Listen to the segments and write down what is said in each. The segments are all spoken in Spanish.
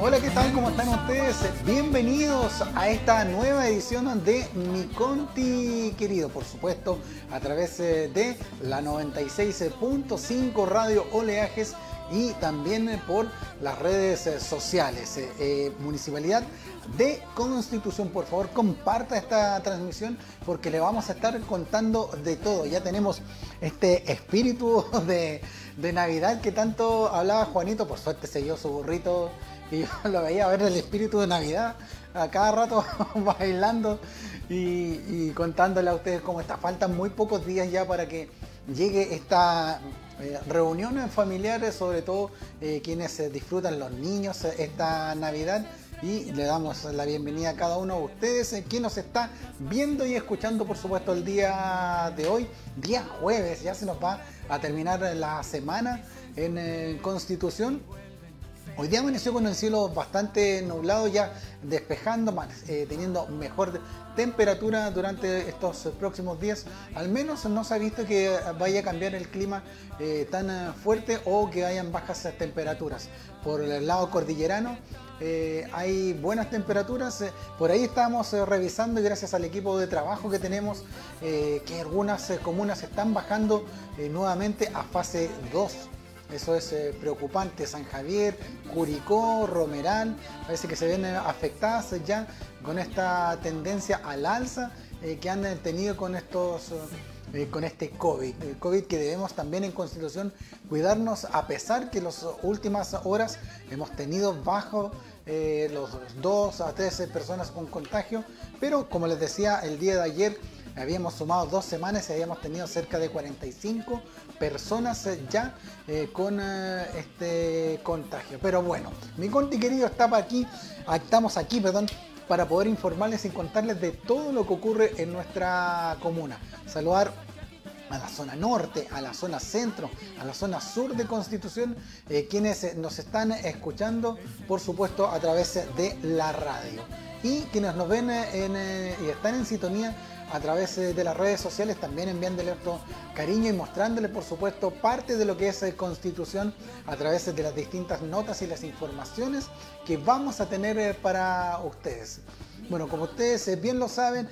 Hola, ¿qué tal? ¿Cómo están ustedes? Bienvenidos a esta nueva edición de Mi Conti querido, por supuesto, a través eh, de la 96.5 Radio Oleajes y también por las redes eh, sociales. Eh, Municipalidad de Constitución, por favor, comparta esta transmisión porque le vamos a estar contando de todo. Ya tenemos este espíritu de, de Navidad que tanto hablaba Juanito, por suerte se dio su burrito y yo lo veía ver el espíritu de Navidad a cada rato bailando y, contándole a ustedes cómo está. Faltan muy pocos días ya para que llegue esta eh, reunión familiares, sobre todo eh, quienes eh, disfrutan los niños esta Navidad. Y le damos la bienvenida a cada uno de ustedes, quien nos está viendo y escuchando, por supuesto, el día de hoy, día jueves, ya se nos va a terminar la semana en Constitución Hoy día amaneció con el cielo bastante nublado, ya despejando, eh, teniendo mejor temperatura durante estos próximos días. Al menos no se ha visto que vaya a cambiar el clima eh, tan eh, fuerte o que hayan bajas temperaturas. Por el lado cordillerano hay buenas temperaturas. por ahí estamos revisando y gracias al equipo de trabajo que tenemos que algunas comunas están bajando nuevamente a fase 2 eso es eh, preocupante. San Javier, Curicó, Romeral, parece que se ven eh, afectadas ya con esta tendencia al alza eh, que han tenido con estos con este COVID. El COVID que debemos también en Constitución cuidarnos a pesar que las últimas horas hemos tenido bajo los 2 a 13 personas con contagio, pero como les decía el día de ayer, habíamos sumado dos semanas y habíamos tenido cerca de 45 personas eh, ya eh, con eh, este contagio. Pero bueno, mi conti querido está aquí, ah, estamos aquí, perdón, para poder informarles y contarles de todo lo que ocurre en nuestra comuna. Saludar a la zona norte, a la zona centro, a la zona sur de Constitución, quienes nos están escuchando, por supuesto, a través de la radio. Y quienes nos ven y están en sintonía a través de las redes sociales, también enviándole otro cariño y mostrándole, por supuesto, parte de lo que es eh, Constitución a través de las distintas notas y las informaciones que vamos a tener eh, para ustedes. Bueno, como ustedes eh, bien lo saben,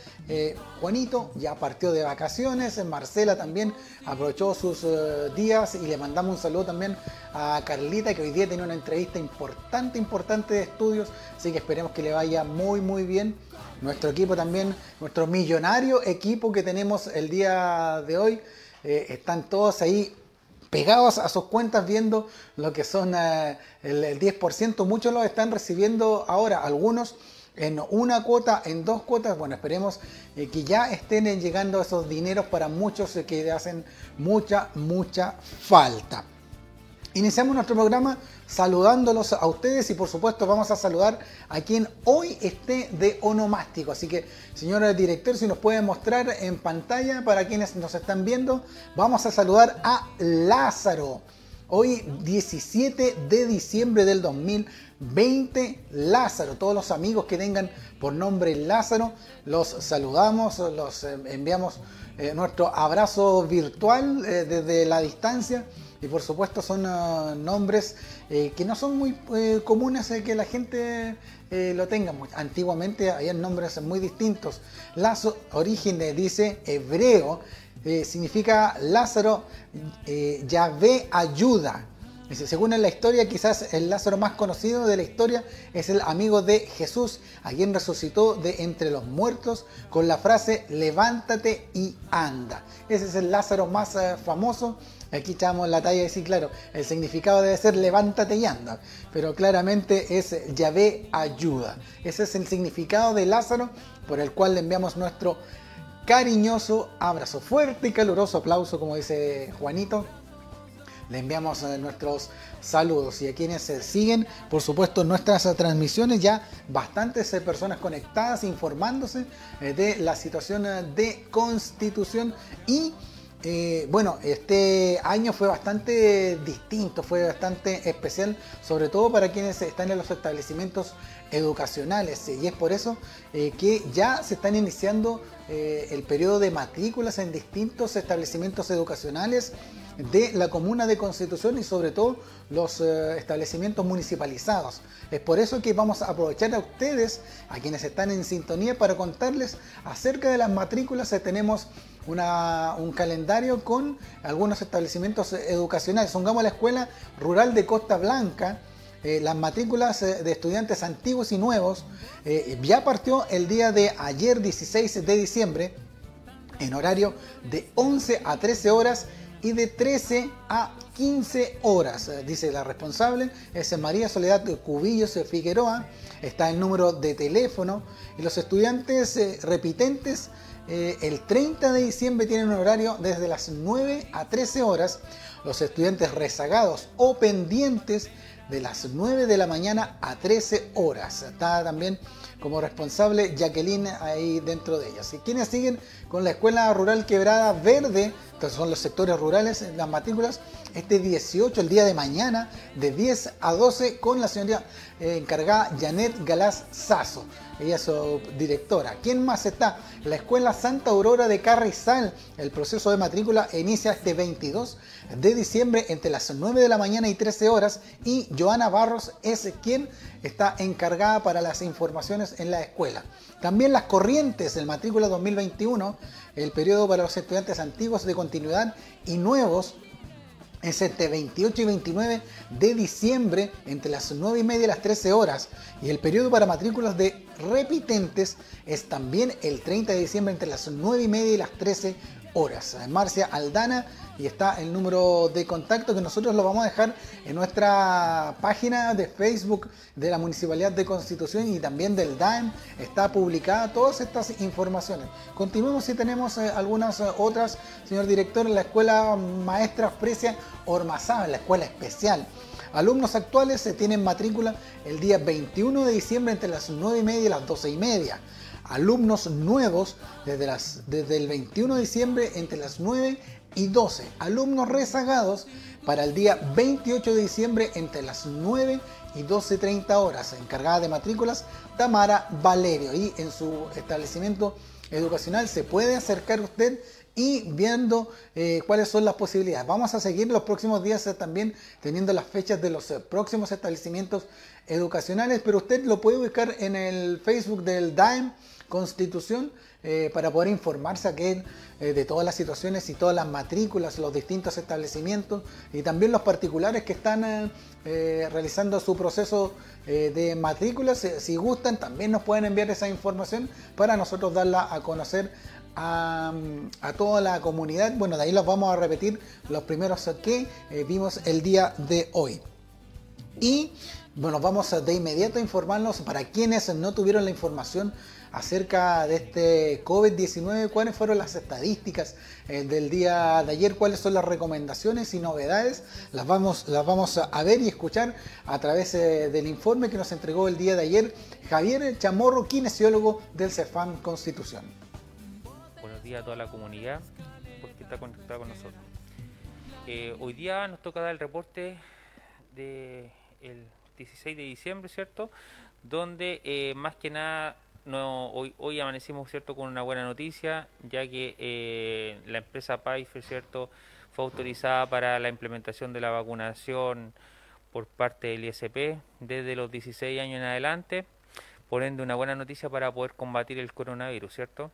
Juanito ya partió de vacaciones, Marcela también aprovechó sus días y le mandamos un saludo también a Carlita que hoy día tiene una entrevista importante, importante de estudios, así que esperemos que le vaya muy, muy bien nuestro equipo también, nuestro millonario equipo que tenemos el día de hoy, eh, están todos ahí pegados a sus cuentas viendo lo que son eh, el, 10%. Muchos lo están recibiendo ahora, algunos en una cuota, en dos cuotas. Bueno, esperemos eh, que ya estén llegando esos dineros para muchos que hacen mucha, mucha falta. Iniciamos nuestro programa saludándolos a ustedes y por supuesto vamos a saludar a quien hoy esté de onomástico. Así que, señor director, si nos puede mostrar en pantalla para quienes nos están viendo, vamos a saludar a Lázaro. Hoy 17 de diciembre del 2020, Lázaro, todos los amigos que tengan por nombre Lázaro, los saludamos, los eh, enviamos eh, nuestro abrazo virtual eh, desde la distancia y por supuesto son ah, nombres eh, que no son muy eh, comunes que la gente eh, lo tenga. Antiguamente había nombres muy distintos. Lazo, origen dice hebreo, significa Lázaro, Yahvé ayuda. Según en la historia, quizás el Lázaro más conocido de la historia es el amigo de Jesús, a quien resucitó de entre los muertos con la frase levántate y anda. Ese es el Lázaro más famoso Aquí echamos la talla de decir, claro, el significado debe ser levántate y anda, pero claramente es Yahvé ayuda. Ese es el significado de Lázaro por el cual le enviamos nuestro cariñoso abrazo, fuerte y caluroso aplauso, como dice Juanito. Le enviamos eh, nuestros saludos y a quienes siguen, por supuesto, nuestras transmisiones, ya bastantes eh, personas conectadas informándose eh, de la situación de constitución y Eh, bueno, este año fue bastante distinto, fue bastante especial, sobre todo para quienes están en los establecimientos educacionales. Y es por eso eh, que ya se están iniciando eh, el periodo de matrículas en distintos establecimientos educacionales de la comuna de Constitución y sobre todo los eh, establecimientos municipalizados. Es por eso que vamos a aprovechar a ustedes, a quienes están en sintonía, para contarles acerca de las matrículas. Tenemos un calendario con algunos establecimientos educacionales. Pongamos la Escuela Rural de Costa Blanca. Eh, las matrículas eh, de estudiantes antiguos y nuevos ya partió el día de ayer 16 de diciembre en horario de 11 a 13 horas y de 13 a 15 horas, eh, dice la responsable, es María Soledad Cubillos Figueroa, está el número de teléfono. Y los estudiantes eh, repitentes eh, el 30 de diciembre tienen un horario desde las 9 a 13 horas, los estudiantes rezagados o pendientes de las 9 de la mañana a 13 horas. Está también como responsable Jacqueline ahí dentro de ellas. Y quienes siguen con la Escuela Rural Quebrada Verde, entonces son los sectores rurales, las matrículas, este 18, el día de mañana, de 10 a 12, con la señora eh, encargada Janet Galás Sazo. Ella es su directora. ¿Quién más está? La Escuela Santa Aurora de Carrizal. El proceso de matrícula inicia este 22 de diciembre entre las 9 de la mañana y 13 horas. Y Joana Barros es quien está encargada para las informaciones en la escuela. También las corrientes del matrícula 2021, el periodo para los estudiantes antiguos de continuidad y nuevos es este 28 y 29 de diciembre entre las 9 y media y las 13 horas. Y el periodo para matrículas de repitentes es también el 30 de diciembre entre las 9 y media y las 13 horas. Marcia Aldana y está el número de contacto que nosotros lo vamos a dejar en nuestra página de Facebook de la Municipalidad de Constitución y también del DAEM. Está publicada todas estas informaciones. Continuemos si tenemos eh, algunas eh, otras, señor director, en la Escuela Maestra Fresia Ormazábal, la escuela especial. Alumnos actuales se tienen matrícula el día 21 de diciembre entre las 9 y media y las 12 y media. Alumnos nuevos desde, el 21 de diciembre entre las 9 y 12. Alumnos rezagados para el día 28 de diciembre entre las 9 y 12.30 horas. Encargada de matrículas Tamara Valerio. Y en su establecimiento educacional se puede acercar usted y viendo eh, cuáles son las posibilidades. Vamos a seguir los próximos días eh, también teniendo las fechas de los eh, próximos establecimientos educacionales, pero usted lo puede buscar en el Facebook del DAEM Constitución para poder informarse aquí de todas las situaciones y todas las matrículas, los distintos establecimientos y también los particulares que están realizando su proceso de matrículas. si gustan, también nos pueden enviar esa información para nosotros darla a conocer a, toda la comunidad. Bueno, de ahí los vamos a repetir los primeros que eh, vimos el día de hoy. Y bueno, vamos de inmediato a informarnos para quienes no tuvieron la información acerca de este COVID-19, cuáles fueron las estadísticas eh, del día de ayer, cuáles son las recomendaciones y novedades, las vamos, las vamos a ver y escuchar a través eh, del informe que nos entregó el día de ayer Javier Chamorro, kinesiólogo del CEFAM Constitución a toda la comunidad porque está conectada con nosotros. Eh, hoy día nos toca dar el reporte del el 16 de diciembre, ¿cierto? Donde más que nada no, hoy, hoy amanecimos, ¿cierto? Con una buena noticia, ya que eh, la empresa Pfizer, ¿cierto? Fue autorizada para la implementación de la vacunación por parte del ISP desde los 16 años en adelante, por ende una buena noticia para poder combatir el coronavirus, ¿cierto?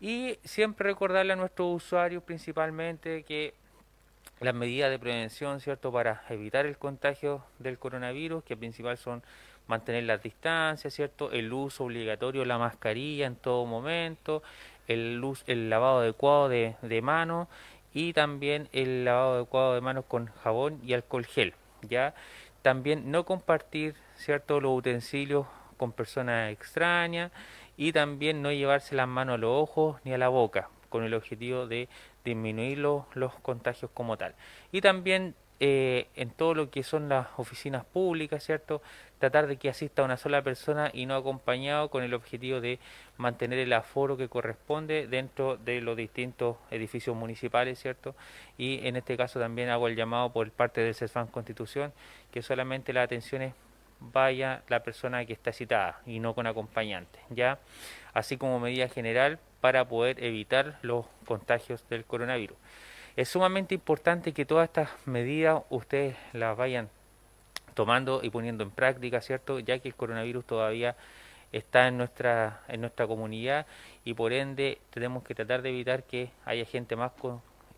Y siempre recordarle a nuestros usuarios principalmente que las medidas de prevención, ¿cierto? Para evitar el contagio del coronavirus, que principal son mantener las distancias, ¿cierto? El uso obligatorio de la mascarilla en todo momento, el, el lavado adecuado de, de manos y también el lavado adecuado de manos con jabón y alcohol gel, ¿ya? También no compartir, ¿cierto? Los utensilios con personas extrañas y también no llevarse las manos a los ojos ni a la boca con el objetivo de disminuir los, contagios como tal. Y también eh, en todo lo que son las oficinas públicas, ¿cierto? Tratar de que asista una sola persona y no acompañado con el objetivo de mantener el aforo que corresponde dentro de los distintos edificios municipales, ¿cierto? Y en este caso también hago el llamado por parte del CESFAN Constitución que solamente las atenciones vaya la persona que está citada y no con acompañante, ¿ya? Así como medida general para poder evitar los contagios del coronavirus. Es sumamente importante que todas estas medidas ustedes las vayan tomando y poniendo en práctica, ¿cierto? Ya que el coronavirus todavía está en nuestra en nuestra comunidad y por ende tenemos que tratar de evitar que haya gente más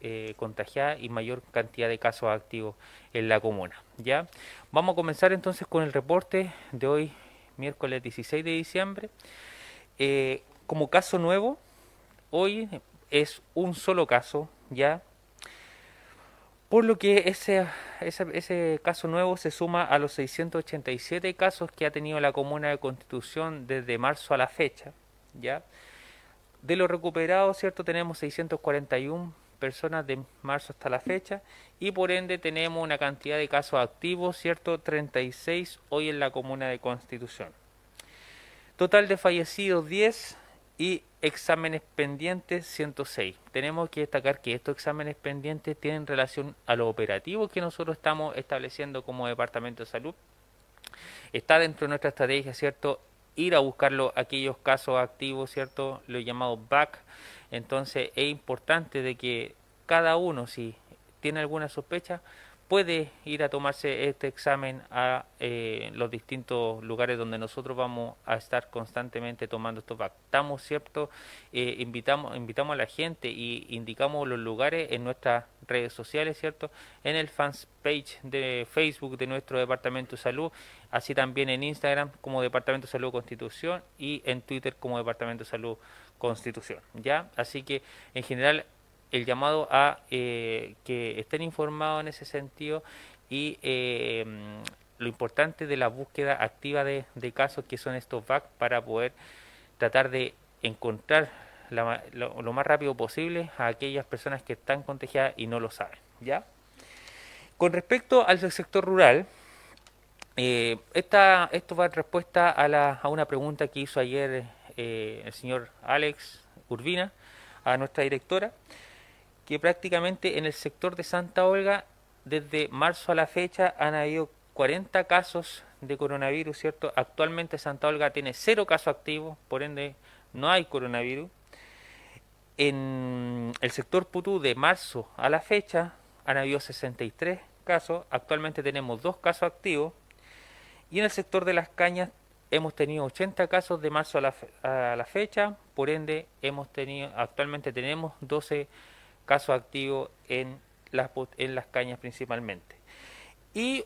eh, contagiada y mayor cantidad de casos activos en la comuna. ¿ya? Vamos a comenzar entonces con el reporte de hoy, miércoles 16 de diciembre. Eh, como caso nuevo, hoy es un solo caso, ¿ya? Por lo que ese, ese, caso nuevo se suma a los 687 casos que ha tenido la Comuna de Constitución desde marzo a la fecha. ¿ya? De los recuperados, ¿cierto? Tenemos 641 personas de marzo hasta la fecha y por ende tenemos una cantidad de casos activos, ¿cierto? 36 hoy en la Comuna de Constitución. Total de fallecidos 10 y exámenes pendientes 106. Tenemos que destacar que estos exámenes pendientes tienen relación a lo operativo que nosotros estamos estableciendo como Departamento de Salud. Está dentro de nuestra estrategia, ¿cierto? Ir a buscarlo aquellos casos activos, ¿cierto? Lo llamado back. Entonces es importante de que cada uno, si tiene alguna sospecha, puede ir a tomarse este examen a eh, los distintos lugares donde nosotros vamos a estar constantemente tomando estos. Estamos, ¿cierto? Eh, invitamos, invitamos a la gente y indicamos los lugares en nuestras redes sociales, ¿cierto? En el fans page de Facebook de nuestro Departamento de Salud, así también en Instagram como Departamento de Salud Constitución y en Twitter como Departamento de Salud Constitución, ¿ya? Así que en general el llamado a eh, que estén informados en ese sentido y eh, lo importante de la búsqueda activa de, casos que son estos VAC para poder tratar de encontrar lo, más rápido posible a aquellas personas que están contagiadas y no lo saben. ¿ya? Con respecto al sector rural, eh, esta, esto va en respuesta a, la, a una pregunta que hizo ayer el señor Alex Urbina a nuestra directora que prácticamente en el sector de Santa Olga, desde marzo a la fecha, han habido 40 casos de coronavirus, ¿cierto? Actualmente Santa Olga tiene cero casos activos, por ende no hay coronavirus. En el sector Putú, de marzo a la fecha, han habido 63 casos, actualmente tenemos dos casos activos. Y en el sector de las cañas hemos tenido 80 casos de marzo a la, a la fecha, por ende hemos tenido, actualmente tenemos 12 caso activo en las, en las cañas principalmente. Y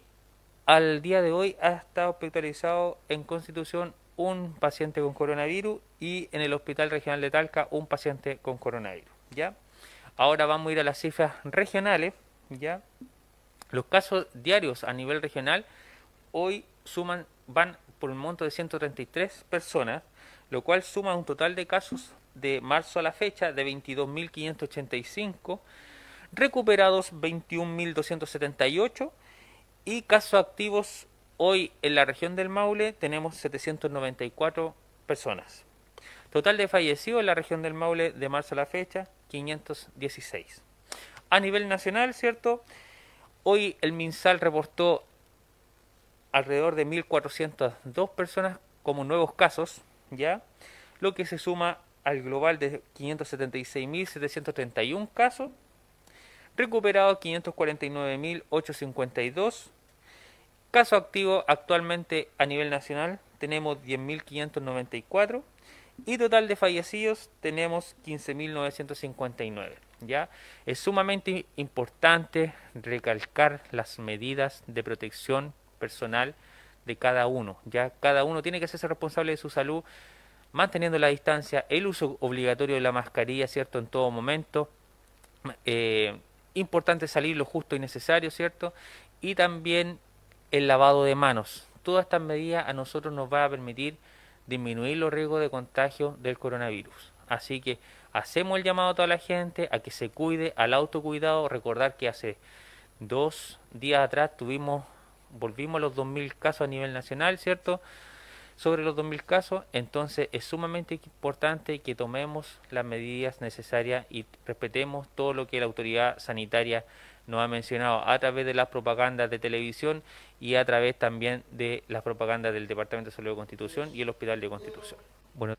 al día de hoy ha estado hospitalizado en Constitución un paciente con coronavirus y en el Hospital Regional de Talca un paciente con coronavirus. ¿ya? Ahora vamos a ir a las cifras regionales. ¿ya? Los casos diarios a nivel regional hoy suman, van por un monto de 133 personas, lo cual suma un total de casos de marzo a la fecha de 22.585, recuperados 21.278 y casos activos hoy en la región del Maule tenemos 794 personas. Total de fallecidos en la región del Maule de marzo a la fecha 516. A nivel nacional, ¿cierto? Hoy el MinSal reportó alrededor de 1.402 personas como nuevos casos, ¿ya? Lo que se suma al global de 576.731 casos, recuperados 549.852, caso activo actualmente a nivel nacional tenemos 10.594 y total de fallecidos tenemos 15.959. ¿ya? Es sumamente importante recalcar las medidas de protección personal de cada uno. Ya cada uno tiene que hacerse responsable de su salud manteniendo la distancia, el uso obligatorio de la mascarilla, ¿cierto? En todo momento. Eh, importante salir lo justo y necesario, ¿cierto? Y también el lavado de manos. Todas estas medidas a nosotros nos va a permitir disminuir los riesgos de contagio del coronavirus. Así que hacemos el llamado a toda la gente a que se cuide, al autocuidado, recordar que hace dos días atrás tuvimos, volvimos a los 2.000 casos a nivel nacional, ¿cierto? Sobre los 2.000 casos, entonces es sumamente importante que tomemos las medidas necesarias y respetemos todo lo que la autoridad sanitaria nos ha mencionado a través de las propagandas de televisión y a través también de las propagandas del Departamento de Salud de Constitución y el Hospital de Constitución. Bueno,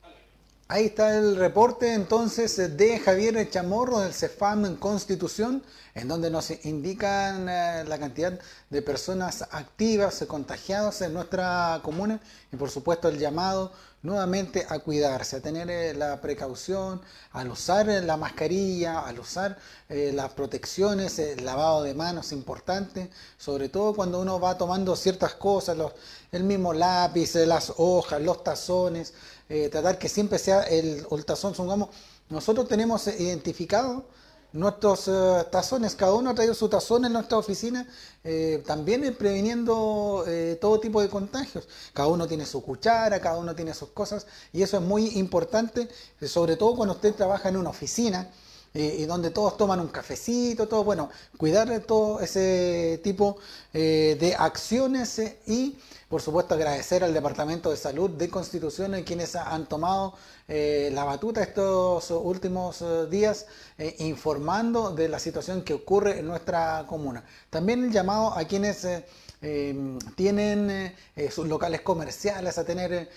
Ahí está el reporte entonces de Javier Chamorro del CEFAM en Constitución, en donde nos indican eh, la cantidad de personas activas, contagiadas en nuestra comuna y por supuesto el llamado nuevamente a cuidarse, a tener eh, la precaución, al usar eh, la mascarilla, al usar las protecciones, el lavado de manos importante, sobre todo cuando uno va tomando ciertas cosas, el mismo lápiz, las hojas, los tazones, eh, tratar que siempre sea el, tazón, supongamos, nosotros tenemos identificado nuestros eh, tazones, cada uno ha traído su tazón en nuestra oficina, eh, también previniendo todo tipo de contagios. Cada uno tiene su cuchara, cada uno tiene sus cosas, y eso es muy importante, sobre todo cuando usted trabaja en una oficina. y donde todos toman un cafecito, todo, bueno, cuidar de todo ese tipo de acciones y por supuesto, agradecer al Departamento de Salud de Constitución, en quienes han tomado eh, la batuta estos últimos eh, días, eh, informando de la situación que ocurre en nuestra comuna. También el llamado a quienes tienen sus locales comerciales a tener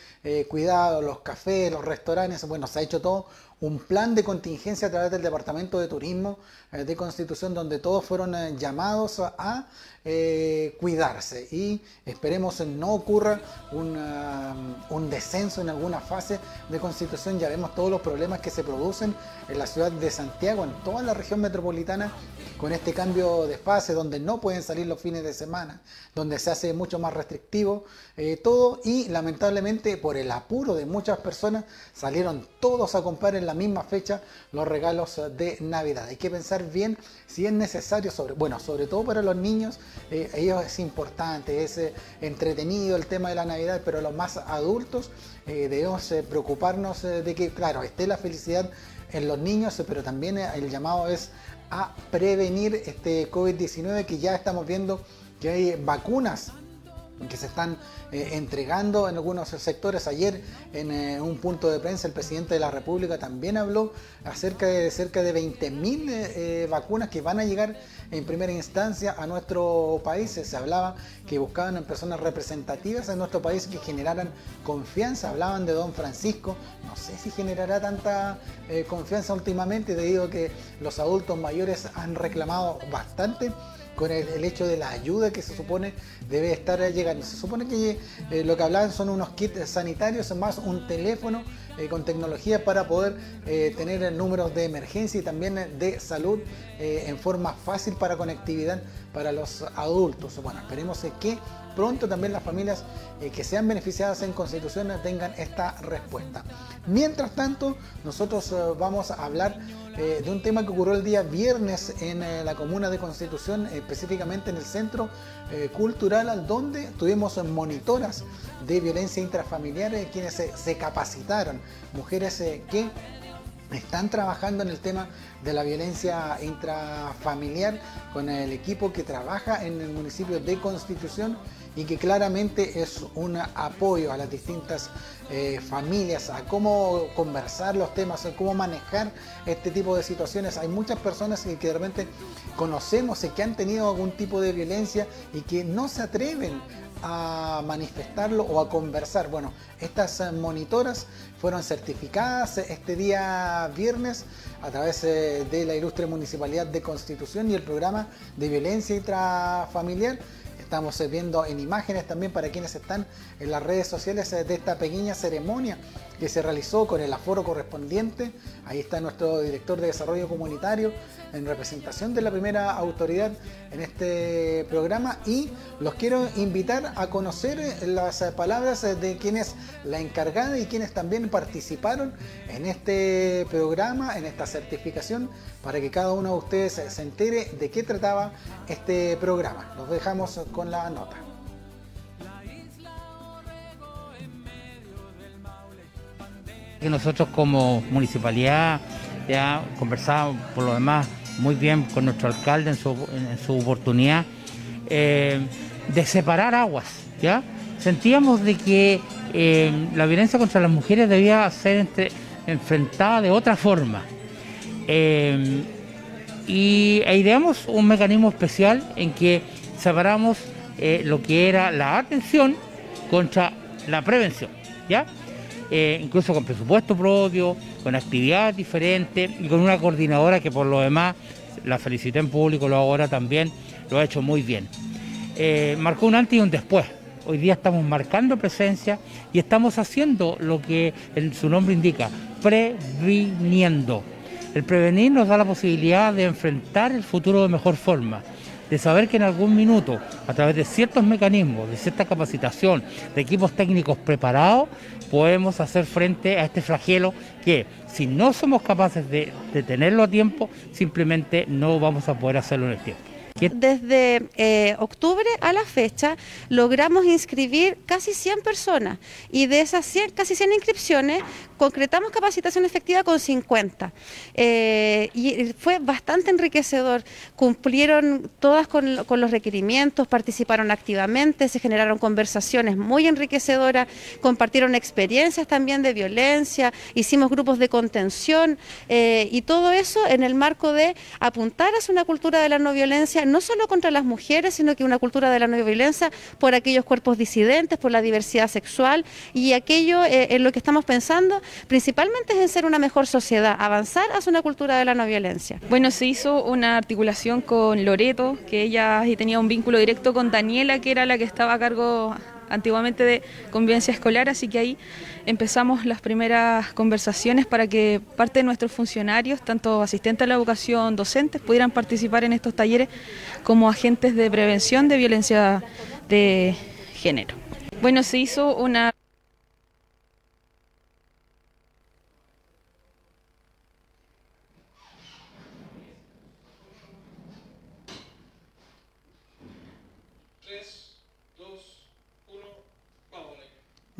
cuidado, los cafés, los restaurantes, bueno, se ha hecho todo un plan de contingencia a través del Departamento de Turismo de Constitución donde todos fueron llamados a eh, cuidarse y esperemos no ocurra un descenso en alguna fase de constitución. Ya vemos todos los problemas que se producen en la ciudad de Santiago, en toda la región metropolitana, con este cambio de fase donde no pueden salir los fines de semana, donde se hace mucho más restrictivo eh, todo y lamentablemente por el apuro de muchas personas salieron todos a comprar en la misma fecha los regalos de Navidad. Hay que pensar bien si es necesario, sobre, bueno, sobre todo para los niños, eh, ellos es importante, es eh, entretenido el tema de la Navidad, pero los más adultos eh, debemos preocuparnos de que, claro, esté la felicidad en los niños, pero también el llamado es a prevenir este COVID-19 que ya estamos viendo que hay vacunas que se están eh, entregando en algunos sectores. Ayer en eh, un punto de prensa el presidente de la República también habló acerca de cerca de 20.000 eh, vacunas que van a llegar en primera instancia a nuestro país. Se hablaba que buscaban en personas representativas en nuestro país que generaran confianza. Hablaban de don Francisco. No sé si generará tanta confianza últimamente debido a que los adultos mayores han reclamado bastante con el, hecho de la ayuda que se supone debe estar llegando. Se supone que eh, lo que hablaban son unos kits sanitarios más un teléfono eh, con tecnología para poder eh, tener números de emergencia y también de salud en forma fácil para conectividad para los adultos. Bueno, esperemos que pronto también las familias que sean beneficiadas en Constitución tengan esta respuesta. Mientras tanto, nosotros vamos a hablar eh, de un tema que ocurrió el día viernes en eh, la comuna de Constitución, específicamente en el centro eh, cultural, donde tuvimos monitoras de violencia intrafamiliar quienes se, capacitaron, mujeres que están trabajando en el tema de la violencia intrafamiliar con el equipo que trabaja en el municipio de Constitución y que claramente es un apoyo a las distintas eh, familias, a cómo conversar los temas, a cómo manejar este tipo de situaciones. Hay muchas personas que, que de repente conocemos y que han tenido algún tipo de violencia y que no se atreven a manifestarlo o a conversar. Bueno, estas eh, monitoras fueron certificadas este día viernes a través eh, de la ilustre Municipalidad de Constitución y el programa de violencia intrafamiliar Estamos eh, viendo en imágenes también para quienes están en las redes sociales eh, de esta pequeña ceremonia que se realizó con el aforo correspondiente. Ahí está nuestro director de desarrollo comunitario en representación de la primera autoridad en este programa y los quiero invitar a conocer eh, las palabras de quienes la encargada y quienes también participaron en este programa, en esta certificación, para que cada uno de ustedes se entere de qué trataba este programa. Los dejamos con la nota. nosotros como municipalidad ya conversamos por lo demás muy bien con nuestro alcalde en su, oportunidad, eh, de separar aguas, ¿ya? Sentíamos de que eh, la violencia contra las mujeres debía ser enfrentada de otra forma. Y e ideamos un mecanismo especial en que separamos lo que era la atención contra la prevención, ¿ya? Eh, incluso con presupuesto propio, con actividades diferentes y con una coordinadora que por lo demás, la felicité en público, lo ahora también, lo ha hecho muy bien. Eh, marcó un antes y un después. Hoy día estamos marcando presencia y estamos haciendo lo que su nombre indica, previniendo. El prevenir nos da la posibilidad de enfrentar el futuro de mejor forma de saber que en algún minuto, a través de ciertos mecanismos, de cierta capacitación, de equipos técnicos preparados, podemos hacer frente a este flagelo que si no somos capaces de, de tenerlo a tiempo, simplemente no vamos a poder hacerlo en el tiempo. Desde eh, octubre a la fecha logramos inscribir casi 100 personas y de esas 100, casi 100 inscripciones concretamos capacitación efectiva con 50. Eh, y fue bastante enriquecedor. Cumplieron todas con, los requerimientos, participaron activamente, se generaron conversaciones muy enriquecedoras, compartieron experiencias también de violencia, hicimos grupos de contención eh, y todo eso en el marco de apuntar hacia una cultura de la no violencia no solo contra las mujeres, sino que una cultura de la no violencia por aquellos cuerpos disidentes, por la diversidad sexual y aquello eh, en lo que estamos pensando principalmente es en ser una mejor sociedad, avanzar hacia una cultura de la no violencia. Bueno, se hizo una articulación con Loreto, que ella tenía un vínculo directo con Daniela, que era la que estaba a cargo antiguamente de convivencia escolar, así que ahí empezamos las primeras conversaciones para que parte de nuestros funcionarios, tanto asistentes a la educación, docentes, pudieran participar en estos talleres como agentes de prevención de violencia de género. Bueno, se hizo una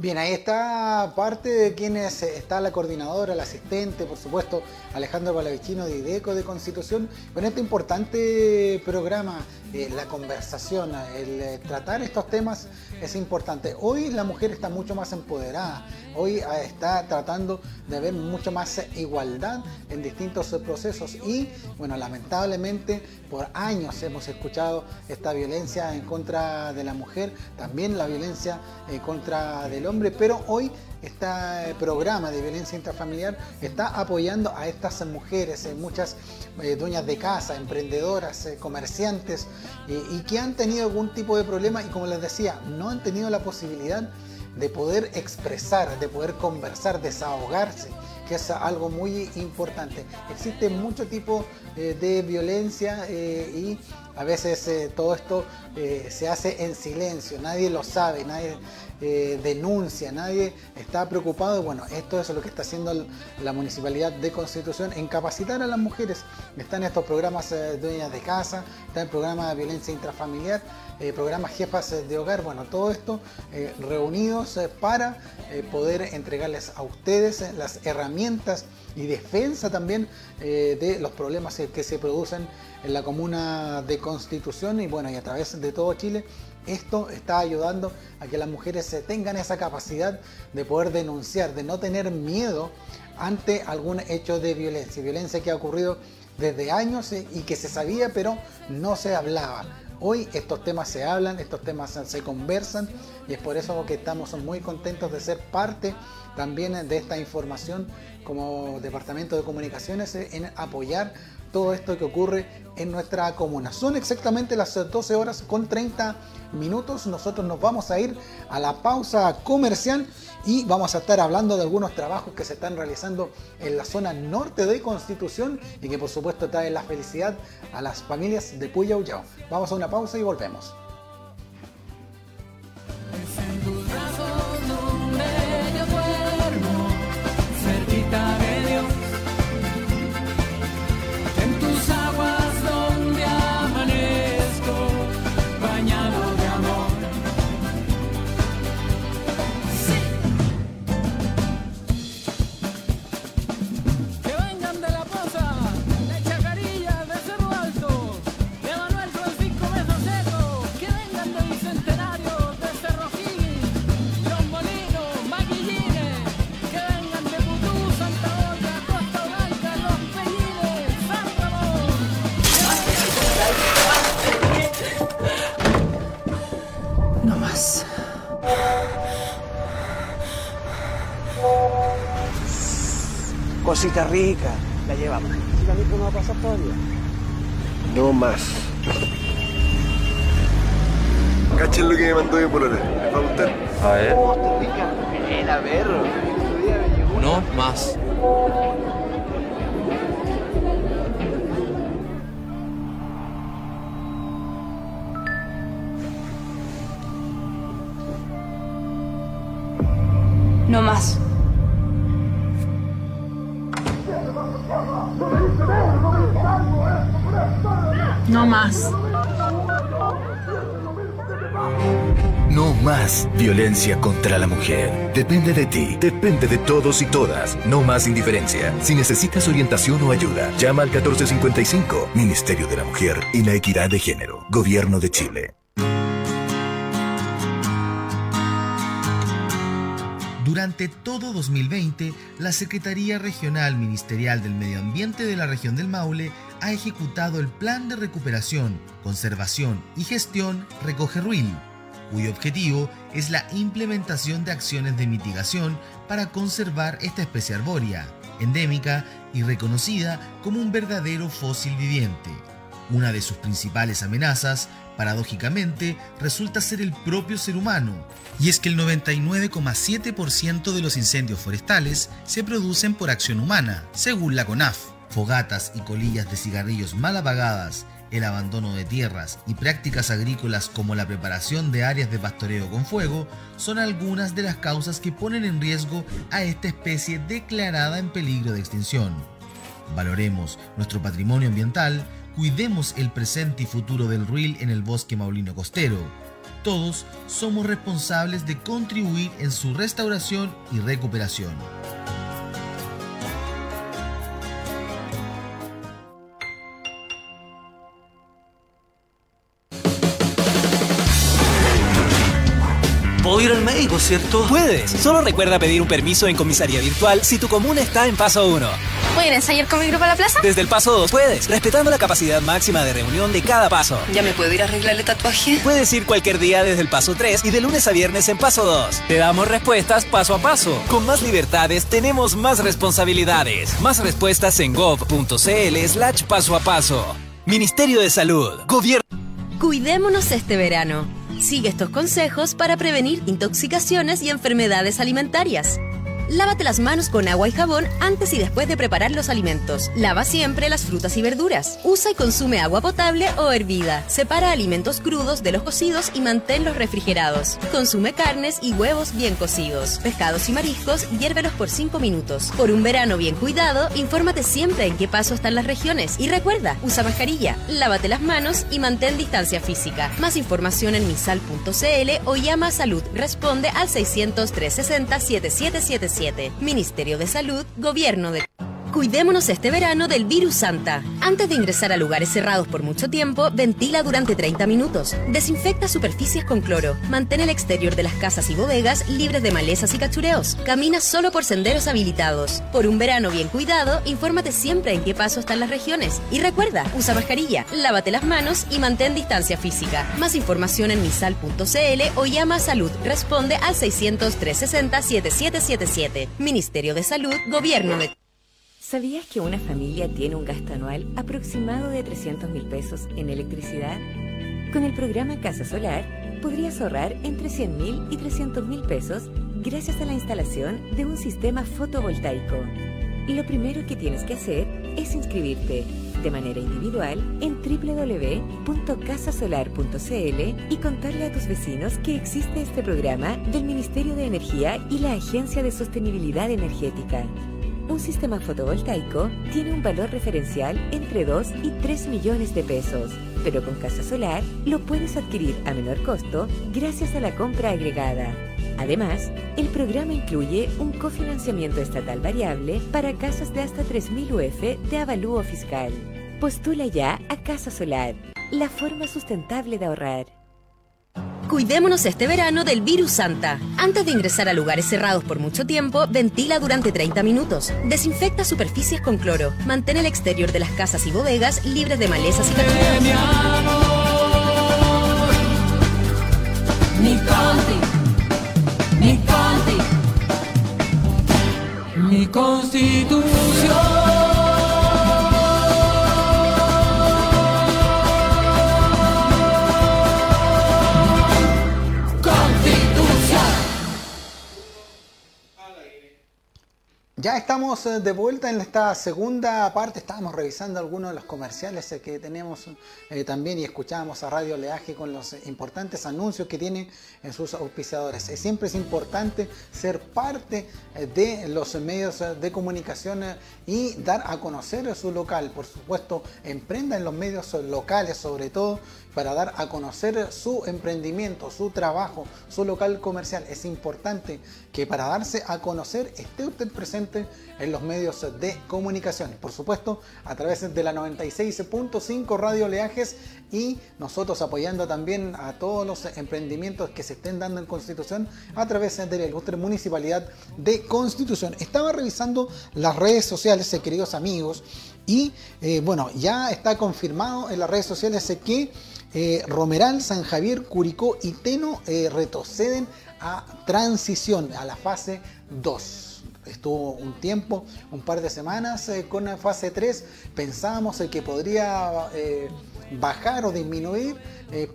Bien, ahí está parte de quienes está la coordinadora, el asistente, por supuesto, Alejandro Palavicino de IDECO de Constitución, con este importante programa, eh, la conversación, el eh, tratar estos temas es importante. Hoy la mujer está mucho más empoderada, hoy ah, está tratando de haber mucha más igualdad en distintos procesos y, bueno, lamentablemente por años hemos escuchado esta violencia en contra de la mujer, también la violencia en contra del hombre, pero hoy este programa de violencia intrafamiliar está apoyando a estas mujeres, eh, muchas eh, dueñas de casa, emprendedoras, comerciantes, y que han tenido algún tipo de problema y como les decía, no han tenido la posibilidad de poder expresar, de poder conversar, desahogarse, que es algo muy importante. Existe mucho tipo de violencia y a veces todo esto se hace en silencio, nadie lo sabe, nadie eh, denuncia, nadie está preocupado. Bueno, esto es lo que está haciendo la Municipalidad de Constitución en capacitar a las mujeres. Están estos programas eh, dueñas de casa, está el programa de violencia intrafamiliar, eh, programas jefas de hogar, bueno, todo esto reunidos para poder entregarles a ustedes las herramientas y defensa también de los problemas que se producen en la comuna de Constitución y bueno, y a través de todo Chile esto está ayudando a que las mujeres tengan esa capacidad de poder denunciar, de no tener miedo ante algún hecho de violencia, violencia que ha ocurrido desde años y que se sabía pero no se hablaba. Hoy estos temas se hablan, estos temas se conversan y es por eso que estamos muy contentos de ser parte también de esta información como Departamento de Comunicaciones en apoyar todo esto que ocurre en nuestra comuna. Son exactamente las 12 horas con 30 minutos. Nosotros nos vamos a ir a la pausa comercial y vamos a estar hablando de algunos trabajos que se están realizando en la zona norte de Constitución y que por supuesto traen la felicidad a las familias de Puyaullao. Vamos a una pausa y volvemos. Cosita rica. La llevamos. Si la micro no va a pasar todavía. No más. Cachen lo que me mandó mi polola. ¿Les va a gustar? A ver. Oh, rica. Otro día me llegó una- No más. No más. No más. No más violencia contra la mujer. Depende de ti, depende de todos y todas. No más indiferencia. Si necesitas orientación o ayuda, llama al 1455, Ministerio de la Mujer y la Equidad de Género, Gobierno de Chile. Durante todo 2020, la Secretaría Regional Ministerial del Medio Ambiente de la región del Maule ha ejecutado el Plan de Recuperación, Conservación y Gestión Recoge Ruil, cuyo objetivo es la implementación de acciones de mitigación para conservar esta especie arbórea, endémica y reconocida como un verdadero fósil viviente. Una de sus principales amenazas, paradójicamente, resulta ser el propio ser humano, y es que el 99,7% de los incendios forestales se producen por acción humana, según la CONAF. Fogatas y colillas de cigarrillos mal apagadas, el abandono de tierras y prácticas agrícolas como la preparación de áreas de pastoreo con fuego son algunas de las causas que ponen en riesgo a esta especie declarada en peligro de extinción. Valoremos nuestro patrimonio ambiental, cuidemos el presente y futuro del ruil en el bosque maulino costero. Todos somos responsables de contribuir en su restauración y recuperación. Puedo ir al médico, ¿cierto? Puedes. Solo recuerda pedir un permiso en comisaría virtual si tu comuna está en paso 1. ¿Pueden ensayar con mi grupo a la plaza? Desde el paso 2 puedes, respetando la capacidad máxima de reunión de cada paso. ¿Ya me puedo ir a arreglar el tatuaje? Puedes ir cualquier día desde el paso 3 y de lunes a viernes en paso 2. Te damos respuestas paso a paso. Con más libertades tenemos más responsabilidades. Más respuestas en gov.cl slash paso a paso. Ministerio de Salud. Gobierno. Cuidémonos este verano. Sigue estos consejos para prevenir intoxicaciones y enfermedades alimentarias. Lávate las manos con agua y jabón antes y después de preparar los alimentos. Lava siempre las frutas y verduras. Usa y consume agua potable o hervida. Separa alimentos crudos de los cocidos y manténlos refrigerados. Consume carnes y huevos bien cocidos. Pescados y mariscos, hiérvelos por 5 minutos. Por un verano bien cuidado, infórmate siempre en qué paso están las regiones. Y recuerda, usa mascarilla, lávate las manos y mantén distancia física. Más información en misal.cl o llama a Salud. Responde al 600 360 7777. Ministerio de Salud, Gobierno de... Cuidémonos este verano del virus Santa. Antes de ingresar a lugares cerrados por mucho tiempo, ventila durante 30 minutos. Desinfecta superficies con cloro. Mantén el exterior de las casas y bodegas libres de malezas y cachureos. Camina solo por senderos habilitados. Por un verano bien cuidado, infórmate siempre en qué paso están las regiones. Y recuerda, usa mascarilla, lávate las manos y mantén distancia física. Más información en misal.cl o llama a Salud. Responde al 600 360 7777. Ministerio de Salud, Gobierno de... ¿Sabías que una familia tiene un gasto anual aproximado de 300 mil pesos en electricidad? Con el programa Casa Solar podrías ahorrar entre 100 mil y 300 mil pesos gracias a la instalación de un sistema fotovoltaico. Lo primero que tienes que hacer es inscribirte de manera individual en www.casasolar.cl y contarle a tus vecinos que existe este programa del Ministerio de Energía y la Agencia de Sostenibilidad Energética. Un sistema fotovoltaico tiene un valor referencial entre 2 y 3 millones de pesos, pero con Casa Solar lo puedes adquirir a menor costo gracias a la compra agregada. Además, el programa incluye un cofinanciamiento estatal variable para casas de hasta 3.000 UF de avalúo fiscal. Postula ya a Casa Solar, la forma sustentable de ahorrar. Cuidémonos este verano del virus Santa. Antes de ingresar a lugares cerrados por mucho tiempo, ventila durante 30 minutos. Desinfecta superficies con cloro. Mantén el exterior de las casas y bodegas libres de malezas y country, mi constitución. Ya estamos eh, de vuelta en esta segunda parte. Estábamos revisando algunos de los comerciales eh, que tenemos eh, también y escuchábamos a Radio Leaje con los importantes anuncios que tienen en sus auspiciadores. Siempre es importante ser parte de los medios de comunicación y dar a conocer su local. Por supuesto, emprenda en los medios locales sobre todo para dar a conocer su emprendimiento, su trabajo, su local comercial. Es importante que para darse a conocer esté usted presente en los medios de comunicación. Por supuesto, a través de la 96.5 Radio Leajes y nosotros apoyando también a todos los emprendimientos que se estén dando en Constitución a través de la ilustre Municipalidad de Constitución. Estaba revisando las redes sociales, eh, queridos amigos, y eh, bueno, ya está confirmado en las redes sociales que eh, Romeral, San Javier, Curicó y Teno retroceden a transición, a la fase 2. Estuvo un tiempo, un par de semanas eh, con la fase 3. Pensábamos que podría bajar o disminuir,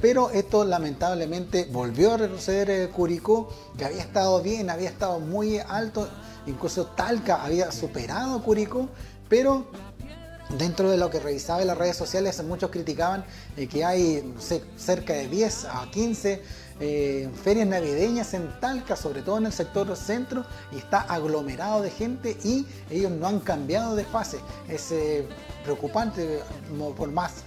pero esto lamentablemente volvió a retroceder Curicó, que había estado bien, había estado muy alto. Incluso Talca había superado Curicó, pero Dentro de lo que revisaba en las redes sociales, muchos criticaban eh, que hay cerca de 10 a 15 eh, ferias navideñas en Talca, sobre todo en el sector centro, y está aglomerado de gente y ellos no han cambiado de fase. Es eh, preocupante, por más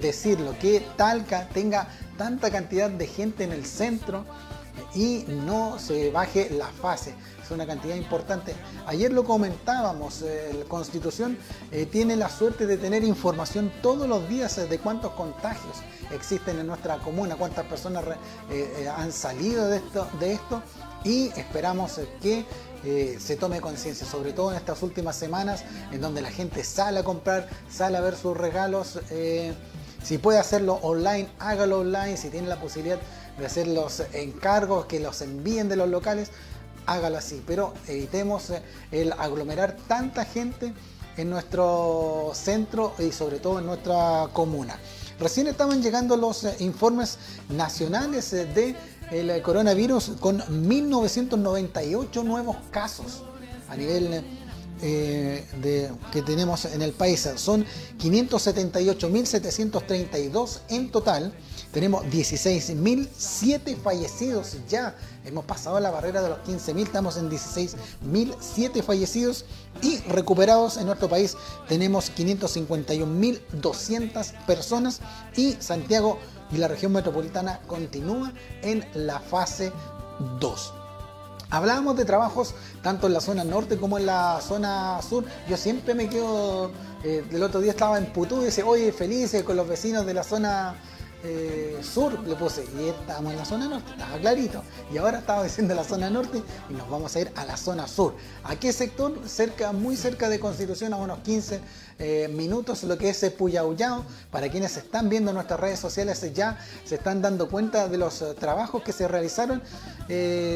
decirlo, que Talca tenga tanta cantidad de gente en el centro y no se baje la fase una cantidad importante. Ayer lo comentábamos, eh, la Constitución eh, tiene la suerte de tener información todos los días de cuántos contagios existen en nuestra comuna, cuántas personas eh, han salido de esto, de esto y esperamos que se tome conciencia, sobre todo en estas últimas semanas en donde la gente sale a comprar, sale a ver sus regalos. si puede hacerlo online, hágalo online. Si tiene la posibilidad de hacer los encargos, que los envíen de los locales, hágalo así, pero evitemos eh, el aglomerar tanta gente en nuestro centro y sobre todo en nuestra comuna. Recién estaban llegando los eh, informes nacionales eh, de el coronavirus con 1998 nuevos casos a nivel de, que tenemos en el país. Son 578.732 en total. Tenemos 16.007 fallecidos ya. Hemos pasado la barrera de los 15.000, estamos en 16.007 fallecidos y recuperados en nuestro país tenemos 551.200 personas y Santiago y la región metropolitana continúa en la fase 2. Hablábamos de trabajos tanto en la zona norte como en la zona sur. Yo siempre me quedo, eh, el otro día estaba en Putú y dice, oye, felices con los vecinos de la zona eh, sur le puse y estábamos en la zona norte, estaba clarito. Y ahora estaba diciendo la zona norte y nos vamos a ir a la zona sur. ¿A qué sector? Cerca, muy cerca de Constitución, a unos 15 eh, minutos, lo que es Puyaullao. Para quienes están viendo nuestras redes sociales ya se están dando cuenta de los eh, trabajos que se realizaron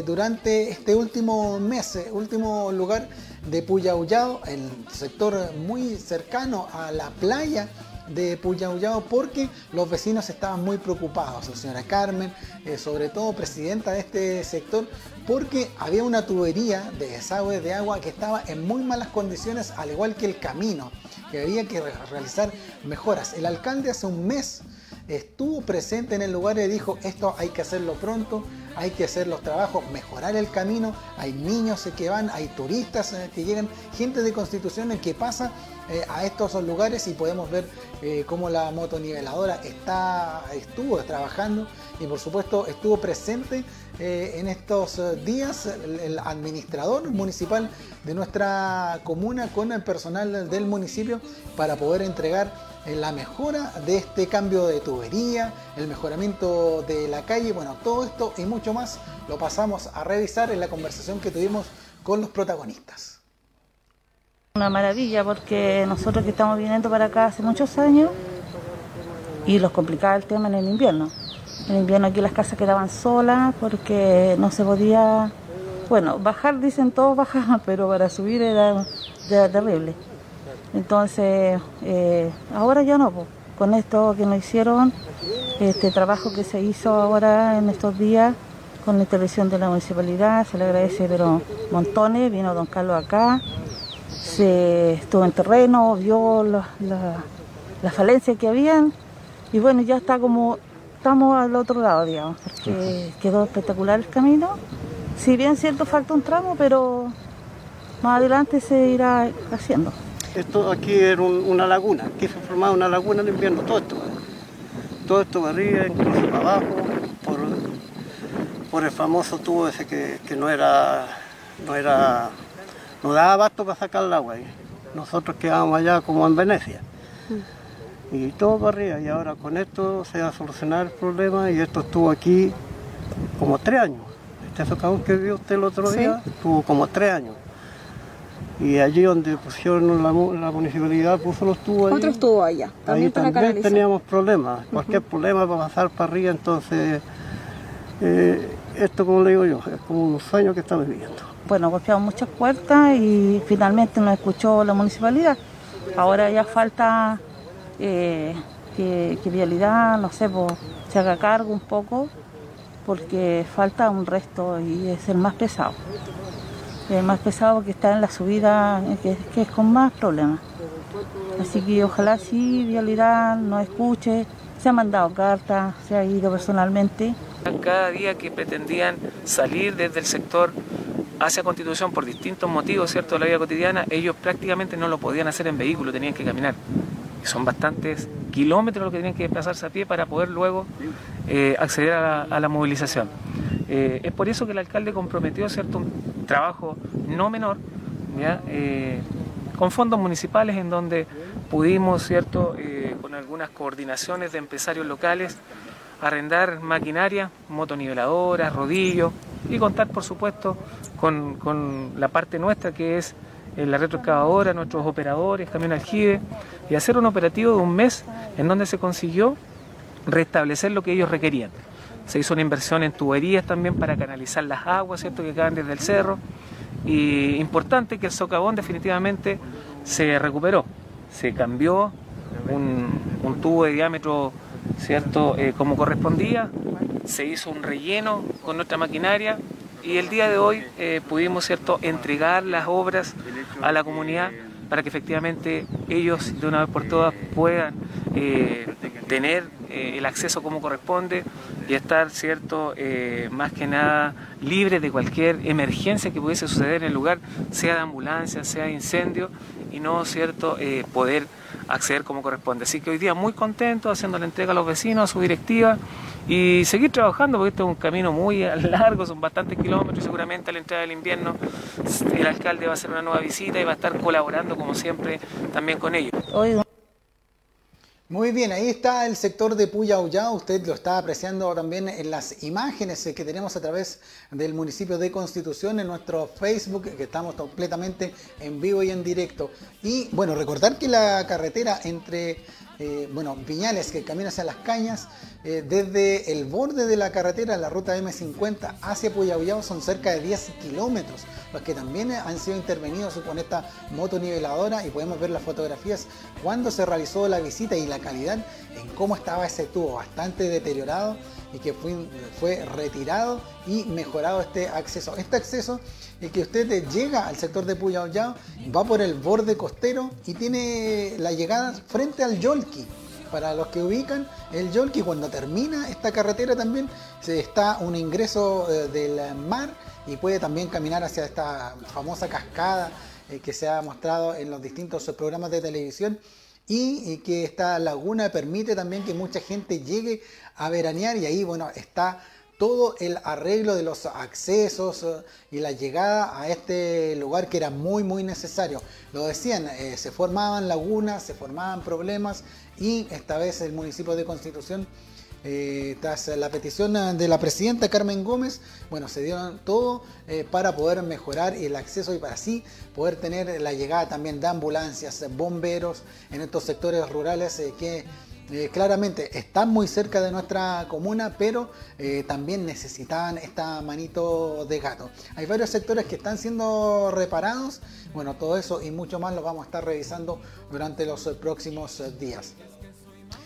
durante este último mes, último lugar de Puyaullao, el sector muy cercano a la playa de Puyaullao porque los vecinos estaban muy preocupados. La señora Carmen, eh, sobre todo presidenta de este sector, porque había una tubería de desagüe de agua que estaba en muy malas condiciones, al igual que el camino, que había que realizar mejoras. El alcalde hace un mes estuvo presente en el lugar y dijo, esto hay que hacerlo pronto, hay que hacer los trabajos, mejorar el camino, hay niños que van, hay turistas eh, que llegan, gente de Constitución que pasa eh, a estos lugares y podemos ver eh, cómo la motoniveladora está, estuvo trabajando y por supuesto estuvo presente en estos días el, administrador municipal de nuestra comuna con el personal del municipio para poder entregar la mejora de este cambio de tubería, el mejoramiento de la calle, bueno, todo esto y mucho más lo pasamos a revisar en la conversación que tuvimos con los protagonistas. Una maravilla porque nosotros que estamos viniendo para acá hace muchos años y los complicaba el tema en el invierno. En invierno aquí las casas quedaban solas porque no se podía, bueno, bajar dicen todos bajaban, pero para subir era, terrible. Entonces, eh, ahora ya no, con esto que nos hicieron, este trabajo que se hizo ahora en estos días con la intervención de la municipalidad, se le agradece pero montones, vino don Carlos acá, se estuvo en terreno, vio la, la, las falencias que habían y bueno, ya está como, estamos al otro lado, digamos, porque quedó espectacular el camino. Si bien cierto falta un tramo, pero más adelante se irá haciendo. Esto aquí era una laguna, aquí se formaba una laguna en invierno, todo esto. Todo esto arriba, incluso para abajo, por, por el famoso tubo ese que, que no era, no era, no daba abasto para sacar el agua. Nosotros quedábamos allá como en Venecia. Y todo para arriba, y ahora con esto se va a solucionar el problema y esto estuvo aquí como tres años. Este socavón que vio usted el otro día estuvo como tres años. Y allí donde pusieron la, la municipalidad puso los tubos allí. Otro estuvo allá, también Ahí para también canalizar. teníamos problemas, cualquier problema para pasar para arriba, entonces eh, esto como le digo yo, es como un sueño que estamos viviendo. Bueno, golpeamos muchas puertas y finalmente nos escuchó la municipalidad. Ahora ya falta eh, que, que Vialidad, no sé, pues, se haga cargo un poco porque falta un resto y es el más pesado. El más pesado porque está en la subida que, que es con más problemas. Así que ojalá sí Vialidad nos escuche. Se han mandado cartas, se ha ido personalmente. Cada día que pretendían salir desde el sector hacia Constitución por distintos motivos, ¿cierto?, de la vida cotidiana, ellos prácticamente no lo podían hacer en vehículo, tenían que caminar. Son bastantes kilómetros los que tenían que desplazarse a pie para poder luego eh, acceder a la, a movilización. Eh, es por eso que el alcalde comprometió, ¿cierto?, un trabajo no menor, ¿ya? Eh, con fondos municipales en donde pudimos, ¿cierto?, con algunas coordinaciones de empresarios locales, arrendar maquinaria, motoniveladoras, rodillos y contar, por supuesto, con, con la parte nuestra que es eh, la retroexcavadora, nuestros operadores, camión aljibe, y hacer un operativo de un mes en donde se consiguió restablecer lo que ellos requerían. Se hizo una inversión en tuberías también para canalizar las aguas, ¿cierto?, que caen desde el cerro. Y importante que el socavón definitivamente se recuperó. Se cambió un, un tubo de diámetro, ¿cierto?, Eh, como correspondía. Se hizo un relleno con nuestra maquinaria y el día de hoy eh, pudimos, ¿cierto?, entregar las obras a la comunidad para que efectivamente ellos de una vez por todas puedan eh, tener el acceso como corresponde y estar, cierto, más que nada libres de cualquier emergencia que pudiese suceder en el lugar, sea de ambulancia, sea de incendio, y no, cierto, poder acceder como corresponde. Así que hoy día muy contento haciendo la entrega a los vecinos, a su directiva y seguir trabajando porque este es un camino muy largo, son bastantes kilómetros y seguramente a la entrada del invierno el alcalde va a hacer una nueva visita y va a estar colaborando como siempre también con ellos. Muy bien, ahí está el sector de Puyaullá. Usted lo está apreciando también en las imágenes eh, que tenemos a través del municipio de Constitución en nuestro Facebook, que estamos completamente en vivo y en directo. Y bueno, recordar que la carretera entre eh, bueno, Viñales, que camina hacia las cañas, eh, desde el borde de la carretera, la ruta M50 hacia Puyaullá, son cerca de 10 kilómetros, los que también han sido intervenidos con esta motoniveladora y podemos ver las fotografías cuando se realizó la visita y la calidad en cómo estaba ese tubo, bastante deteriorado y que fue, fue retirado y mejorado este acceso. Este acceso es que usted llega al sector de Puyaullao, va por el borde costero y tiene la llegada frente al Yolki. Para los que ubican, el Yolki cuando termina esta carretera también se está un ingreso eh, del mar y puede también caminar hacia esta famosa cascada eh, que se ha mostrado en los distintos programas de televisión y, y que esta laguna permite también que mucha gente llegue a veranear y ahí bueno está todo el arreglo de los accesos eh, y la llegada a este lugar que era muy muy necesario. Lo decían, eh, se formaban lagunas, se formaban problemas y esta vez el municipio de Constitución eh, tras la petición de la presidenta Carmen Gómez, bueno, se dieron todo eh, para poder mejorar el acceso y para así poder tener la llegada también de ambulancias, bomberos en estos sectores rurales eh, que claramente están muy cerca de nuestra comuna, pero también necesitaban esta manito de gato. Hay varios sectores que están siendo reparados. Bueno, todo eso y mucho más lo vamos a estar revisando durante los próximos días.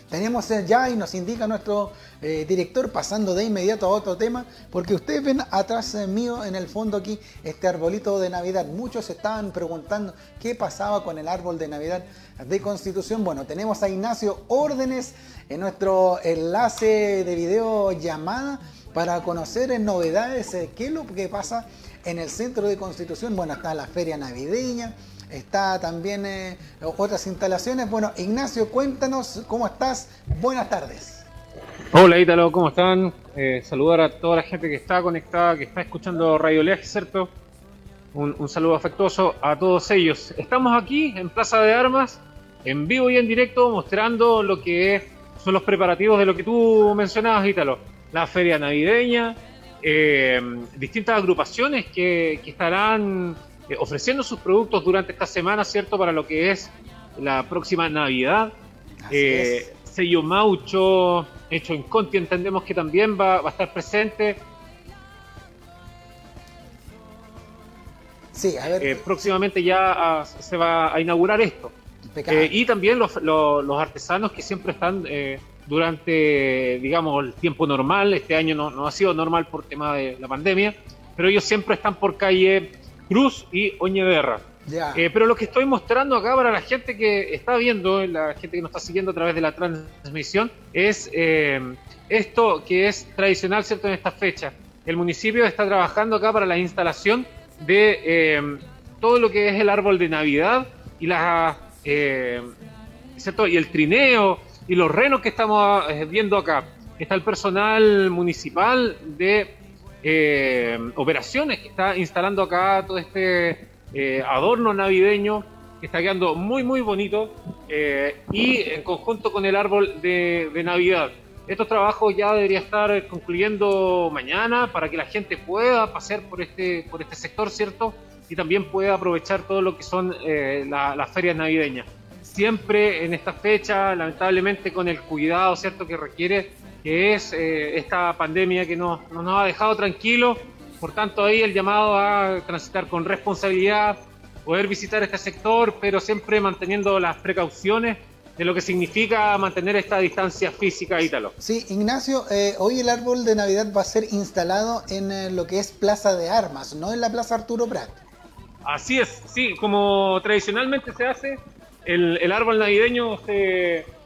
Tenemos eh, ya y nos indica nuestro eh, director pasando de inmediato a otro tema, porque ustedes ven atrás eh, mío en el fondo aquí este arbolito de Navidad. Muchos estaban preguntando qué pasaba con el árbol de Navidad de Constitución. Bueno, tenemos a Ignacio Órdenes en nuestro enlace de video llamada para conocer novedades, qué es lo que pasa en el centro de Constitución. Bueno, está la feria navideña, está también eh, otras instalaciones. Bueno, Ignacio, cuéntanos cómo estás. Buenas tardes. Hola Ítalo, ¿cómo están? Eh, saludar a toda la gente que está conectada, que está escuchando Radio Leaje, ¿cierto? Un, saludo afectuoso a todos ellos. Estamos aquí en Plaza de Armas, en vivo y en directo, mostrando lo que son los preparativos de lo que tú mencionabas, Ítalo. La feria navideña, eh, distintas agrupaciones que estarán eh, ofreciendo sus productos durante esta semana, ¿cierto? Para lo que es la próxima Navidad. Eh, sello Maucho, hecho en Conti, entendemos que también va, va a estar presente. Sí, a ver. Eh, próximamente ya ah, se va a inaugurar esto. Eh, y también los, los, los, artesanos que siempre están eh, durante, digamos, el tiempo normal. Este año no, no, ha sido normal por tema de la pandemia, pero ellos siempre están por calle Cruz y Oñederra. Eh, pero lo que estoy mostrando acá para la gente que está viendo, la gente que nos está siguiendo a través de la transmisión, es eh, esto que es tradicional, ¿cierto?, en esta fecha. El municipio está trabajando acá para la instalación de eh, todo lo que es el árbol de Navidad y la, ¿cierto? y el trineo y los renos que estamos viendo acá. Está el personal municipal de eh, operaciones que está instalando acá todo este eh, adorno navideño que está quedando muy muy bonito eh, y en conjunto con el árbol de, de, Navidad. Estos trabajos ya debería estar concluyendo mañana para que la gente pueda pasear por este, por este sector, ¿cierto? Y también pueda aprovechar todo lo que son la, las ferias navideñas. Siempre en esta fecha, lamentablemente con el cuidado, ¿cierto? Que requiere que es eh, esta pandemia que nos, nos ha dejado tranquilos. Por tanto, ahí el llamado a transitar con responsabilidad, poder visitar este sector, pero siempre manteniendo las precauciones de lo que significa mantener esta distancia física, Ítalo. Sí, Ignacio, eh, hoy el árbol de Navidad va a ser instalado en eh, lo que es Plaza de Armas, no en la Plaza Arturo Prat. Así es, sí, como tradicionalmente se hace, el, el árbol navideño se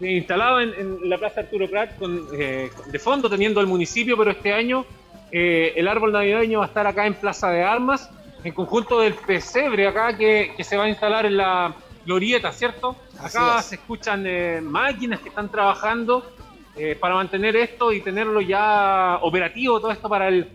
instalado en, en, la Plaza Arturo Prat con, eh, de fondo teniendo el municipio, pero este año eh, el árbol navideño va a estar acá en Plaza de Armas, en conjunto del pesebre acá que, que se va a instalar en la glorieta, ¿cierto? Acá se escuchan eh, máquinas que están trabajando eh, para mantener esto y tenerlo ya operativo, todo esto para el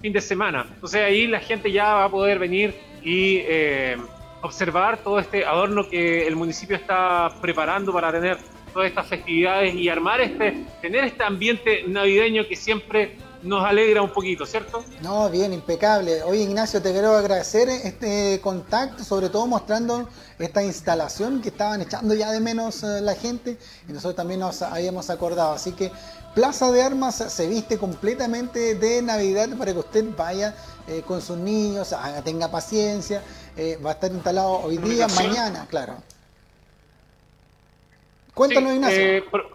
fin de semana. Entonces ahí la gente ya va a poder venir y eh, observar todo este adorno que el municipio está preparando para tener todas estas festividades y armar este, tener este ambiente navideño que siempre nos alegra un poquito, ¿cierto? No, bien, impecable. Oye, Ignacio, te quiero agradecer este contacto, sobre todo mostrando esta instalación que estaban echando ya de menos eh, la gente y nosotros también nos habíamos acordado. Así que Plaza de Armas se viste completamente de Navidad para que usted vaya eh, con sus niños, tenga paciencia. Eh, va a estar instalado hoy día, mañana, claro. Cuéntanos, sí, Ignacio. Eh, pero,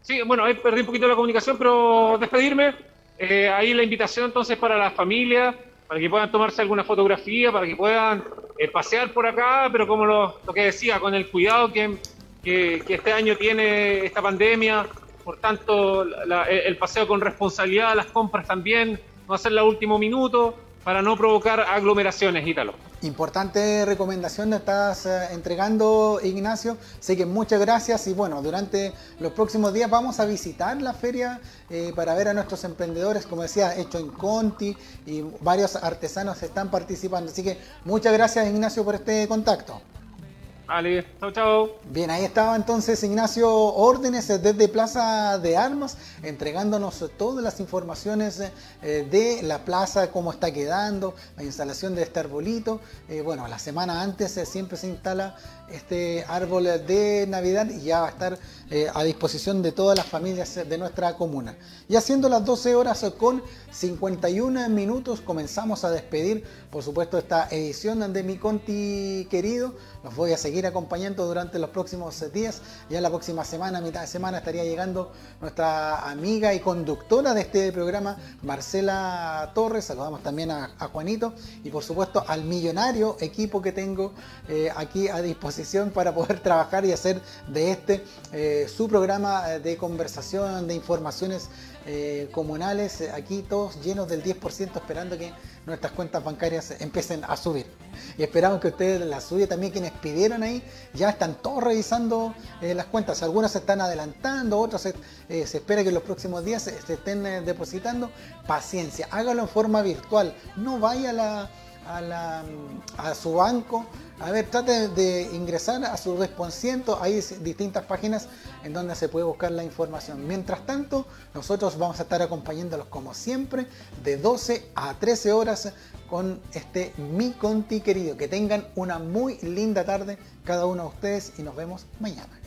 sí, bueno, ahí perdí un poquito la comunicación, pero despedirme. Eh, ahí la invitación entonces para las familias, para que puedan tomarse alguna fotografía, para que puedan eh, pasear por acá, pero como lo, lo que decía, con el cuidado que, que, que, este año tiene esta pandemia, por tanto, la, el paseo con responsabilidad, las compras también, no hacerla a último minuto, para no provocar aglomeraciones, Ítalo. Importante recomendación estás eh, entregando, Ignacio. Así que muchas gracias y bueno, durante los próximos días vamos a visitar la feria eh, para ver a nuestros emprendedores, como decía, hecho en Conti y varios artesanos están participando. Así que muchas gracias, Ignacio, por este contacto. Vale, chao. Bien, ahí estaba entonces Ignacio Órdenes desde Plaza de Armas, entregándonos todas las informaciones eh, de la plaza, cómo está quedando, la instalación de este arbolito. Eh, bueno, la semana antes eh, siempre se instala este árbol de Navidad ya va a estar eh, a disposición de todas las familias de nuestra comuna. Y haciendo las 12 horas con 51 minutos comenzamos a despedir, por supuesto, esta edición de Mi Conti querido. Los voy a seguir seguir acompañando durante los próximos días. Ya la próxima semana, mitad de semana, estaría llegando nuestra amiga y conductora de este programa, Marcela Torres. Saludamos también a, Juanito y por supuesto al millonario equipo que tengo eh, aquí a disposición para poder trabajar y hacer de este eh, su programa de conversación, de informaciones eh, comunales, eh, aquí todos llenos del 10% esperando que nuestras cuentas bancarias empiecen a subir. Y esperamos que ustedes las suban también, quienes pidieron ahí, ya están todos revisando eh, las cuentas. Algunas se están adelantando, otras se, se espera que los próximos días se, estén depositando. Paciencia, hágalo en forma virtual, no vaya a la a, su banco. A ver, trate de ingresar a su Responsiento. Hay distintas páginas en donde se puede buscar la información. Mientras tanto, nosotros vamos a estar acompañándolos como siempre de 12 a 13 horas con este Mi Conti querido. Que tengan una muy linda tarde cada uno de ustedes y nos vemos mañana.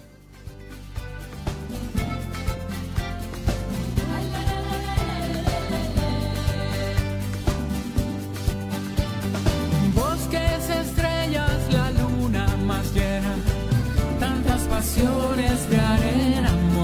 pasiones de arena.